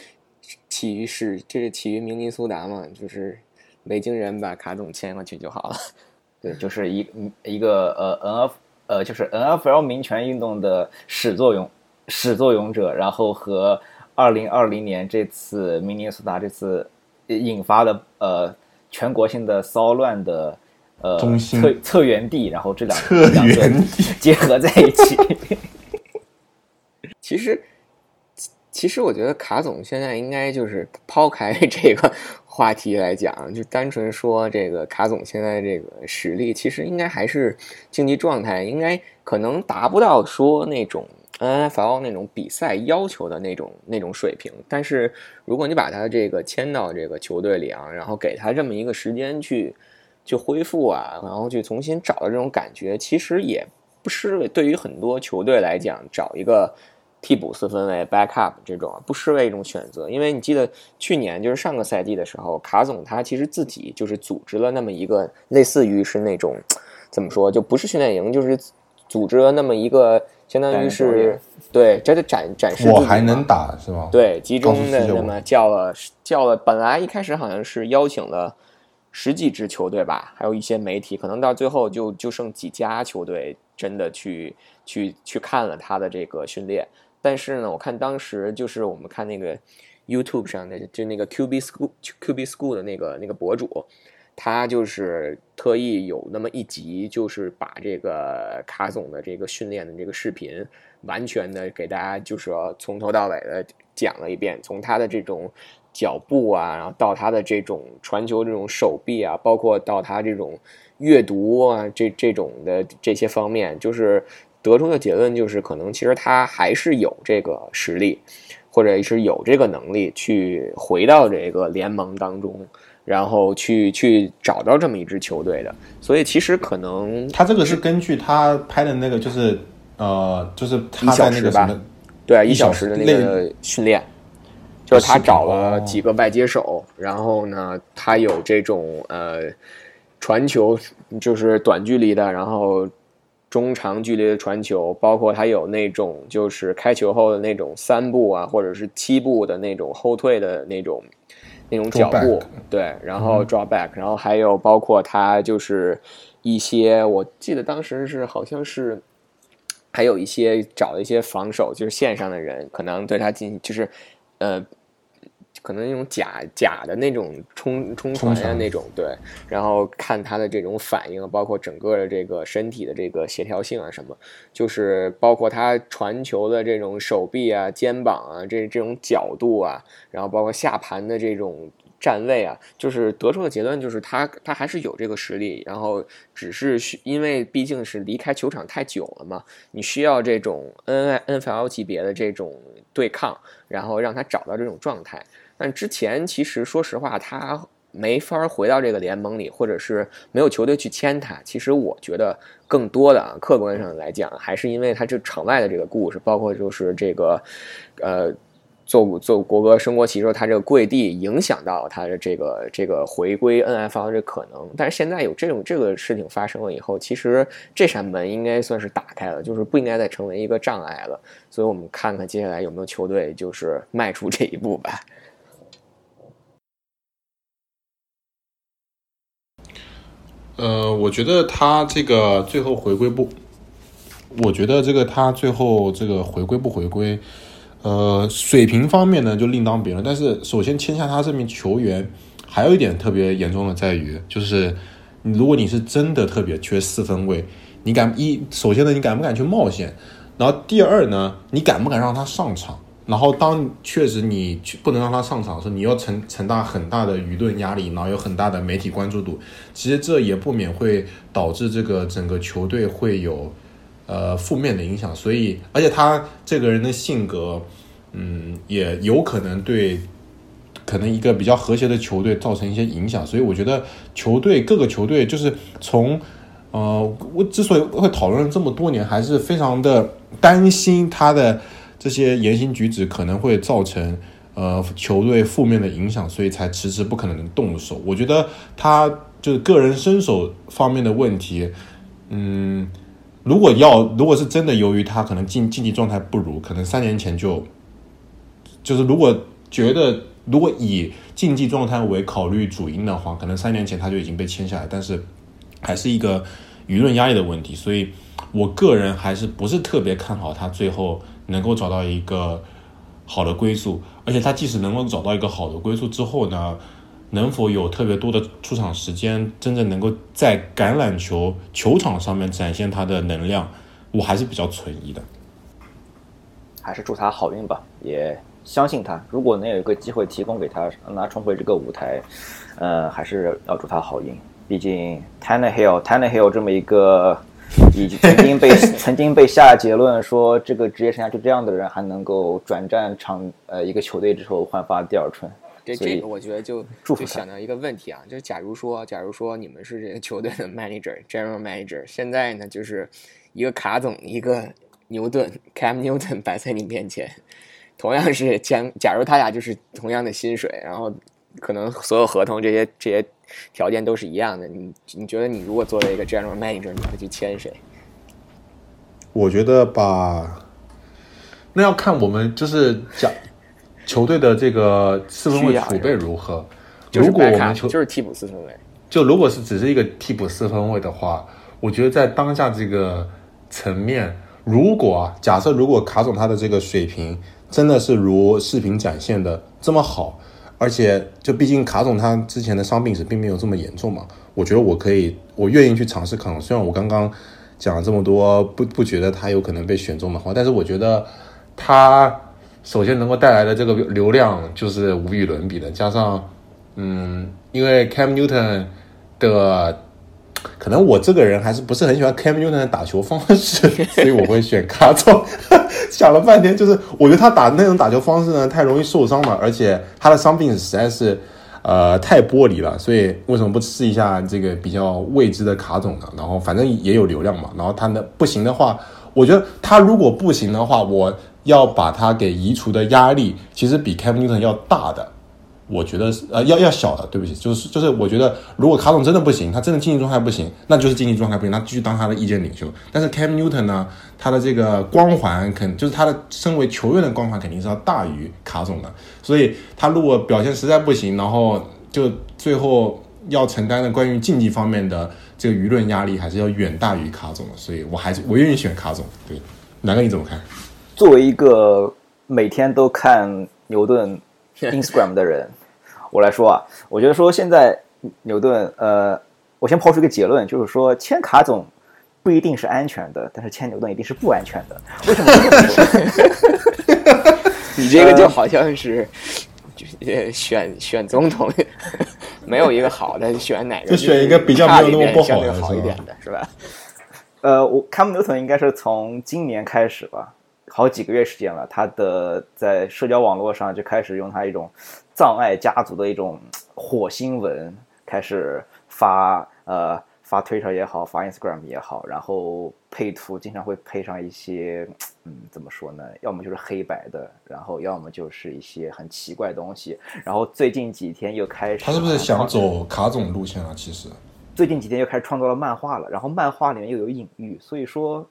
起于是这是起于明尼苏达嘛，就是。北京人把卡总签过去就好了。对，就是一一个呃 N F 呃就是 N F L 民权运动的始作俑始作俑者，然后和二零二零年这次明尼苏达这次引发的呃全国性的骚乱的呃中心策策源地，然后这两策两个结合在一起。其实，其实我觉得卡总现在应该就是抛开 这个话题来讲，就单纯说这个卡总现在这个实力，其实应该还是竞技状态，应该可能达不到说那种 NFL 那种比赛要求的那种那种水平。但是如果你把他这个签到这个球队里啊，然后给他这么一个时间去去恢复啊，然后去重新找到这种感觉，其实也不失为对于很多球队来讲找一个。替补四分卫 backup 这种不失为一种选择，因为你记得去年就是上个赛季的时候，卡总他其实自己就是组织了那么一个类似于是那种怎么说，就不是训练营，就是组织了那么一个相当于是对，这个展展示我还能打是吗？对，集中的那么叫了叫了，本来一开始好像是邀请了十几支球队吧，还有一些媒体，可能到最后就就剩几家球队真的去去去看了他的这个训练。但是呢，我看当时就是我们看那个 YouTube 上的，就那个 QB School QB School 的那个那个博主，他就是特意有那么一集，就是把这个卡总的这个训练的这个视频，完全的给大家就是从头到尾的讲了一遍，从他的这种脚步啊，然后到他的这种传球这种手臂啊，包括到他这种阅读啊，这这种的这些方面，就是。得出的结论就是，可能其实他还是有这个实力，或者是有这个能力去回到这个联盟当中，然后去去找到这么一支球队的。所以其实可能他这个是根据他拍的那个，就是呃，就是他在那个什么，对，一小时的那个训练，就是他找了几个外接手，然后呢，他有这种呃传球，就是短距离的，然后。中长距离的传球，包括他有那种就是开球后的那种三步啊，或者是七步的那种后退的那种那种脚步，对，然后 draw back，然后还有包括他就是一些，我记得当时是好像是还有一些找了一些防守，就是线上的人可能对他进行就是呃。可能那种假假的那种冲冲传呀那种对，然后看他的这种反应，包括整个的这个身体的这个协调性啊什么，就是包括他传球的这种手臂啊、肩膀啊这这种角度啊，然后包括下盘的这种站位啊，就是得出的结论就是他他还是有这个实力，然后只是需因为毕竟是离开球场太久了嘛，你需要这种 N N F L 级别的这种对抗，然后让他找到这种状态。但之前其实说实话，他没法回到这个联盟里，或者是没有球队去签他。其实我觉得更多的啊，客观上来讲，还是因为他这场外的这个故事，包括就是这个，呃，做做国歌升国旗时候，他这个跪地影响到他的这个这个回归 NFL 这可能。但是现在有这种这个事情发生了以后，其实这扇门应该算是打开了，就是不应该再成为一个障碍了。所以我们看看接下来有没有球队就是迈出这一步吧。呃，我觉得他这个最后回归不，我觉得这个他最后这个回归不回归，呃，水平方面呢就另当别论。但是首先签下他这名球员，还有一点特别严重的在于，就是如果你是真的特别缺四分位，你敢一首先呢，你敢不敢去冒险？然后第二呢，你敢不敢让他上场？然后，当确实你不能让他上场的时候，你要承承担很大的舆论压力，然后有很大的媒体关注度。其实这也不免会导致这个整个球队会有呃负面的影响。所以，而且他这个人的性格，嗯，也有可能对可能一个比较和谐的球队造成一些影响。所以，我觉得球队各个球队就是从呃，我之所以会讨论这么多年，还是非常的担心他的。这些言行举止可能会造成呃球队负面的影响，所以才迟迟不可能动手。我觉得他就是个人身手方面的问题，嗯，如果要如果是真的由于他可能竞竞技状态不如，可能三年前就就是如果觉得如果以竞技状态为考虑主因的话，可能三年前他就已经被签下来，但是还是一个舆论压力的问题，所以我个人还是不是特别看好他最后。能够找到一个好的归宿，而且他即使能够找到一个好的归宿之后呢，能否有特别多的出场时间，真正能够在橄榄球球场上面展现他的能量，我还是比较存疑的。还是祝他好运吧，也相信他。如果能有一个机会提供给他，让他重回这个舞台，呃，还是要祝他好运。毕竟 Tannehill，Tannehill 这么一个 已经曾经被曾经被下结论说这个职业生涯就这样的人，还能够转战场呃一个球队之后焕发第二春。这这个我觉得就就想到一个问题啊，就是假如说，假如说你们是这个球队的 manager、general manager，现在呢就是一个卡总，一个牛顿 Cam Newton 摆在你面前，同样是将，假如他俩就是同样的薪水，然后可能所有合同这些这些条件都是一样的，你你觉得你如果作为一个 general manager，你会去签谁？我觉得吧，那要看我们就是讲球队的这个四分卫储备如何。就是如果我们球就是替补四分卫，就如果是只是一个替补四分卫的话，我觉得在当下这个层面，如果啊，假设如果卡总他的这个水平真的是如视频展现的这么好，而且就毕竟卡总他之前的伤病史并没有这么严重嘛，我觉得我可以，我愿意去尝试卡总。虽然我刚刚讲了这么多，不不觉得他有可能被选中的话，但是我觉得他首先能够带来的这个流量就是无与伦比的，加上。嗯，因为 Cam Newton 的，可能我这个人还是不是很喜欢 Cam Newton 的打球方式，所以我会选卡总。想了半天，就是我觉得他打那种打球方式呢，太容易受伤了，而且他的伤病实在是呃太玻璃了，所以为什么不试一下这个比较未知的卡总呢？然后反正也有流量嘛，然后他呢不行的话，我觉得他如果不行的话，我要把他给移除的压力，其实比 Cam Newton 要大的。我觉得是呃要要小的，对不起，就是就是我觉得如果卡总真的不行，他真的竞技状态不行，那就是竞技状态不行，他继续当他的意见领袖。但是 Cam Newton 呢，他的这个光环肯就是他的身为球员的光环肯定是要大于卡总的，所以他如果表现实在不行，然后就最后要承担的关于竞技方面的这个舆论压力还是要远大于卡总的，所以我还是我愿意选卡总。对，南哥你怎么看？作为一个每天都看牛顿 Instagram 的人，我来说啊，我觉得说现在牛顿，呃，我先抛出一个结论，就是说签卡总不一定是安全的，但是签牛顿一定是不安全的。为什么这么说？你这个就好像是，呃，选选总统，没有一个好的，选哪个就选一个比较没有那么不好的相对好一点的，是吧？呃，我 Cam Newton 应该是从今年开始吧，好几个月时间了，他的在社交网络上就开始用他一种葬爱家族的一种火星文开始发，呃，发 Twitter 也好，发 Instagram 也好，然后配图经常会配上一些，嗯，怎么说呢？要么就是黑白的，然后要么就是一些很奇怪的东西，然后最近几天又开始，他是不是想走卡总路线啊？其实。最近几天又开始创造了漫画了，然后漫画里面又有隐喻，所以说，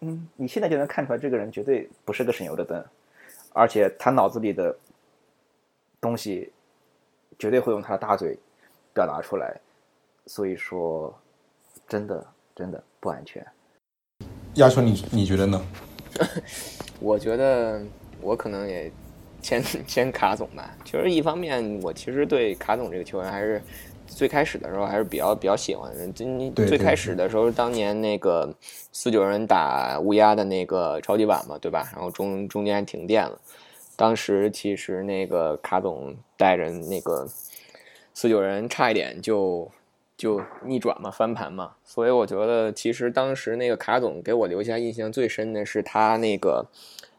嗯，你现在就能看出来这个人绝对不是个省油的灯，而且他脑子里的东西绝对会用他的大嘴表达出来，所以说，真的真的不安全。亚秋，你你觉得呢？我觉得我可能也签 签卡总吧。其实一方面，我其实对卡总这个球员还是最开始的时候还是比较比较喜欢的。最对最开始的时候，当年那个四九人打乌鸦的那个超级碗嘛，对吧？然后中中间还停电了。当时其实那个卡总带着那个四九人差一点就就逆转嘛，翻盘嘛。所以我觉得，其实当时那个卡总给我留下印象最深的是他那个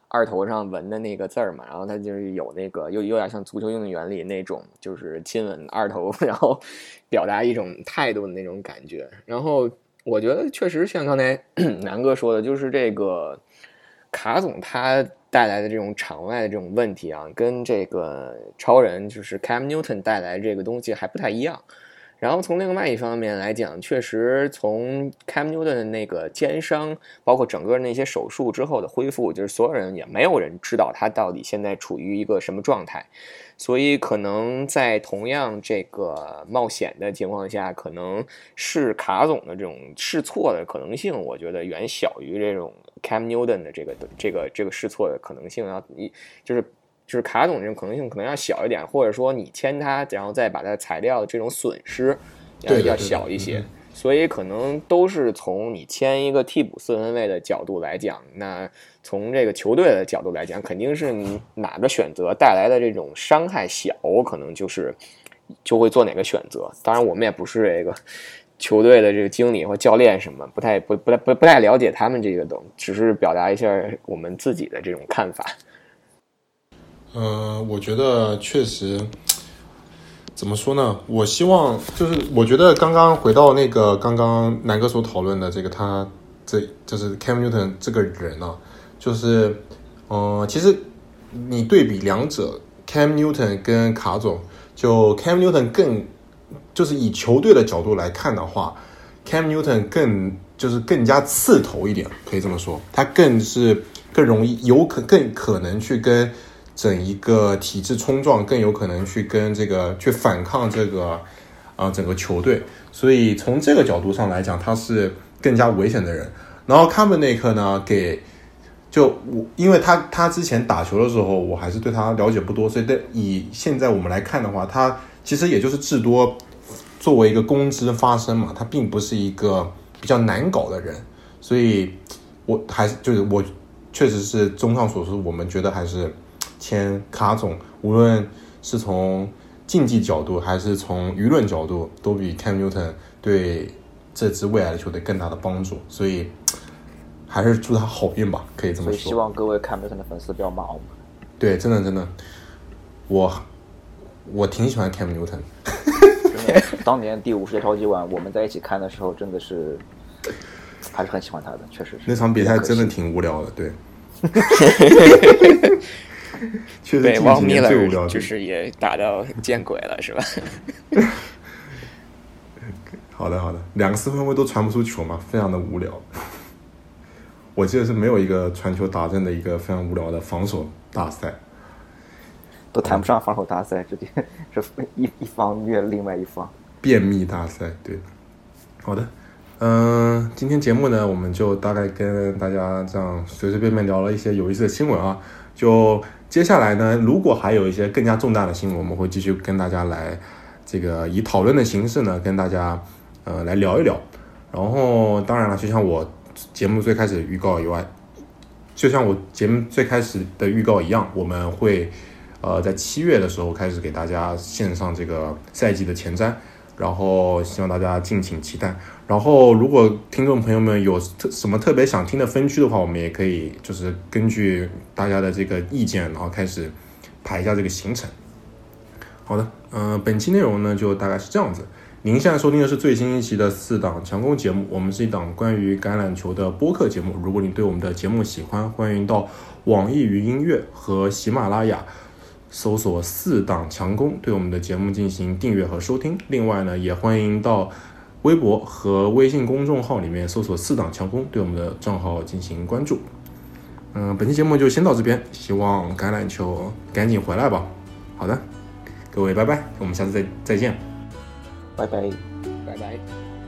二头上纹的那个字儿嘛，然后他就是有那个有有点像足球运动员里那种，就是亲吻二头，然后表达一种态度的那种感觉。然后我觉得确实像刚才 南哥说的，就是这个卡总他带来的这种场外的这种问题啊，跟这个超人就是 Cam Newton 带来这个东西还不太一样。然后从另外一方面来讲，确实从 Cam Newton 的那个肩伤，包括整个那些手术之后的恢复，就是所有人也没有人知道他到底现在处于一个什么状态，所以可能在同样这个冒险的情况下，可能是卡总的这种试错的可能性，我觉得远小于这种 Cam Newton 的这个这个这个试错的可能性要一就是就是卡总这种可能性可能要小一点，或者说你签他，然后再把他裁掉的这种损失要要小一些。嗯所以可能都是从你签一个替补四分卫的角度来讲，那从这个球队的角度来讲，肯定是哪个选择带来的这种伤害小，可能就是就会做哪个选择。当然，我们也不是这个球队的这个经理或教练什么，不太不不太不不太了解他们这个东，只是表达一下我们自己的这种看法。嗯，我觉得确实，怎么说呢？我希望就是，我觉得刚刚回到那个刚刚南哥所讨论的这个，他这就是 Cam Newton 这个人啊，就是，嗯、其实你对比两者，Cam Newton 跟卡总，就 Cam Newton 更就是以球队的角度来看的话，Cam Newton 更就是更加刺头一点，可以这么说，他更是更容易有可更可能去跟整一个体制冲撞，更有可能去跟这个去反抗这个啊、整个球队，所以从这个角度上来讲，他是更加危险的人。然后卡本内克呢，给就我，因为他他之前打球的时候，我还是对他了解不多，所以对以现在我们来看的话，他其实也就是至多作为一个公知发声嘛，他并不是一个比较难搞的人，所以我还是就是我确实是综上所述，我们觉得还是签卡总，无论是从竞技角度还是从舆论角度，都比 Cam Newton 对这支未来的球队更大的帮助，所以还是祝他好运吧，可以这么说。所以希望各位看 Newton 的粉丝不要骂我们。对，真的真的，我我挺喜欢 Cam Newton，真的，当年第五十届超级碗我们在一起看的时候，真的是还是很喜欢他的，确实是。那场比赛真的挺无聊的，对。确实对，汪米近几年最无聊勒，就是也打到见鬼了，是吧？好的好的，两个四分卫都传不出球嘛，非常的无聊。我记得是没有一个传球打正的一个非常无聊的防守大赛。都谈不上防守大赛，直接是一一方虐另外一方。便秘大赛，对，好的，嗯、今天节目呢，我们就大概跟大家这样随随便便聊了一些有意思的新闻啊。就接下来呢，如果还有一些更加重大的新闻，我们会继续跟大家来这个以讨论的形式呢，跟大家呃来聊一聊。然后当然了，就像我节目最开始预告以外，就像我节目最开始的预告一样，我们会呃在七月的时候开始给大家献上这个赛季的前瞻，然后希望大家敬请期待。然后如果听众朋友们有特什么特别想听的分区的话，我们也可以就是根据大家的这个意见，然后开始排一下这个行程。好的，嗯、本期内容呢就大概是这样子。您现在收听的是最新一期的四档强攻节目，我们是一档关于橄榄球的播客节目。如果你对我们的节目喜欢，欢迎到网易云音乐和喜马拉雅搜索“四档强攻”，对我们的节目进行订阅和收听。另外呢，也欢迎到微博和微信公众号里面搜索“四档强攻”，对我们的账号进行关注。嗯、本期节目就先到这边，希望橄榄球赶紧回来吧。好的，各位拜拜，我们下次再再见。拜拜。拜拜。